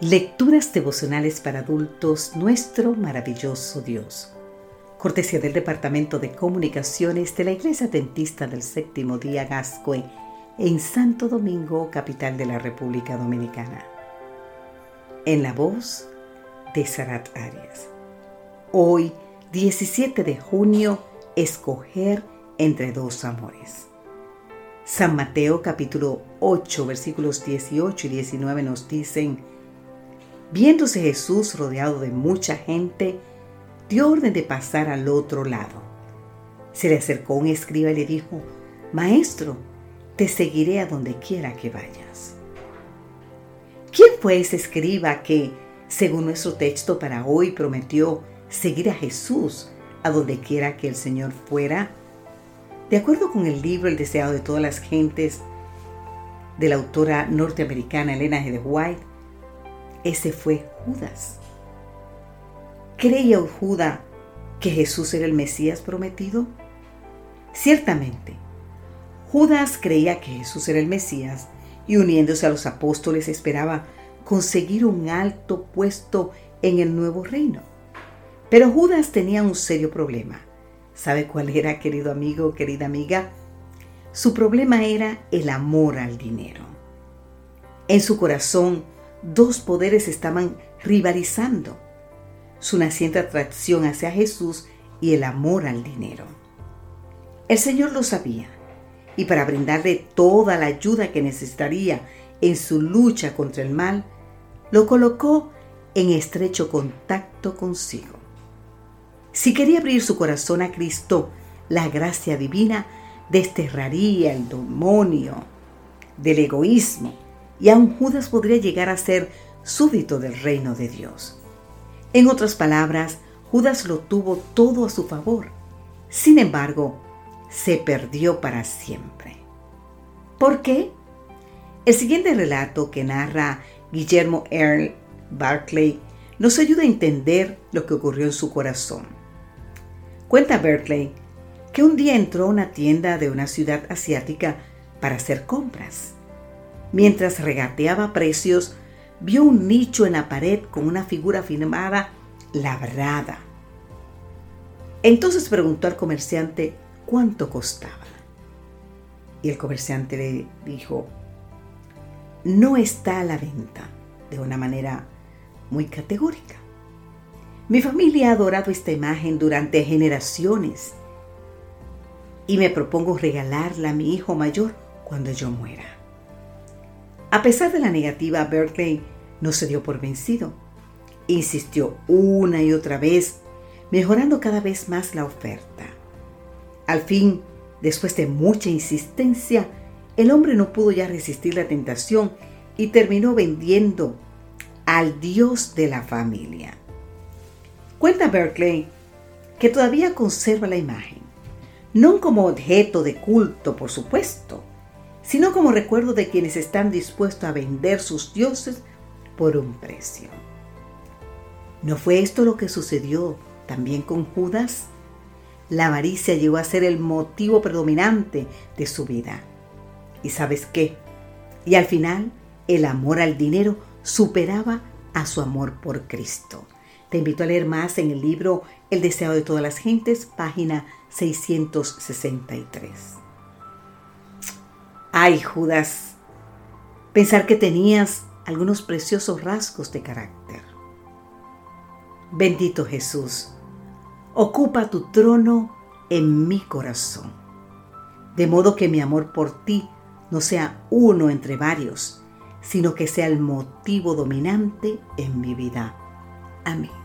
Lecturas devocionales para adultos, nuestro maravilloso Dios. Cortesía del Departamento de Comunicaciones de la Iglesia Dentista del Séptimo Día Gascue en Santo Domingo, capital de la República Dominicana. En la voz de Sarat Arias. Hoy, 17 de junio, escoger entre dos amores. San Mateo capítulo 8 versículos 18 y 19 nos dicen, Viéndose Jesús rodeado de mucha gente, dio orden de pasar al otro lado. Se le acercó un escriba y le dijo, Maestro, te seguiré a donde quiera que vayas. ¿Quién fue ese escriba que, según nuestro texto para hoy, prometió seguir a Jesús a donde quiera que el Señor fuera? De acuerdo con el libro El deseado de todas las gentes de la autora norteamericana Elena G. White, ese fue Judas. ¿Creía Judas que Jesús era el Mesías prometido? Ciertamente, Judas creía que Jesús era el Mesías y uniéndose a los apóstoles esperaba conseguir un alto puesto en el nuevo reino. Pero Judas tenía un serio problema. ¿Sabe cuál era, querido amigo, querida amiga? Su problema era el amor al dinero. En su corazón, dos poderes estaban rivalizando, su naciente atracción hacia Jesús y el amor al dinero. El Señor lo sabía y para brindarle toda la ayuda que necesitaría en su lucha contra el mal, lo colocó en estrecho contacto consigo. Si quería abrir su corazón a Cristo, la gracia divina desterraría el demonio del egoísmo y aún Judas podría llegar a ser súbdito del reino de Dios. En otras palabras, Judas lo tuvo todo a su favor. Sin embargo, se perdió para siempre. ¿Por qué? El siguiente relato que narra Guillermo Earl Barclay nos ayuda a entender lo que ocurrió en su corazón. Cuenta Berkeley que un día entró a una tienda de una ciudad asiática para hacer compras. Mientras regateaba precios, vio un nicho en la pared con una figura firmada labrada. Entonces preguntó al comerciante cuánto costaba. Y el comerciante le dijo, no está a la venta, de una manera muy categórica. Mi familia ha adorado esta imagen durante generaciones y me propongo regalarla a mi hijo mayor cuando yo muera. A pesar de la negativa, Berkeley no se dio por vencido. Insistió una y otra vez, mejorando cada vez más la oferta. Al fin, después de mucha insistencia, el hombre no pudo ya resistir la tentación y terminó vendiendo al Dios de la familia. Cuenta Berkeley que todavía conserva la imagen, no como objeto de culto, por supuesto, sino como recuerdo de quienes están dispuestos a vender sus dioses por un precio. ¿No fue esto lo que sucedió también con Judas? La avaricia llegó a ser el motivo predominante de su vida. ¿Y sabes qué? Y al final, el amor al dinero superaba a su amor por Cristo. Te invito a leer más en el libro El deseo de todas las gentes, página 663. Ay, Judas, pensar que tenías algunos preciosos rasgos de carácter. Bendito Jesús, ocupa tu trono en mi corazón, de modo que mi amor por ti no sea uno entre varios, sino que sea el motivo dominante en mi vida. Amén.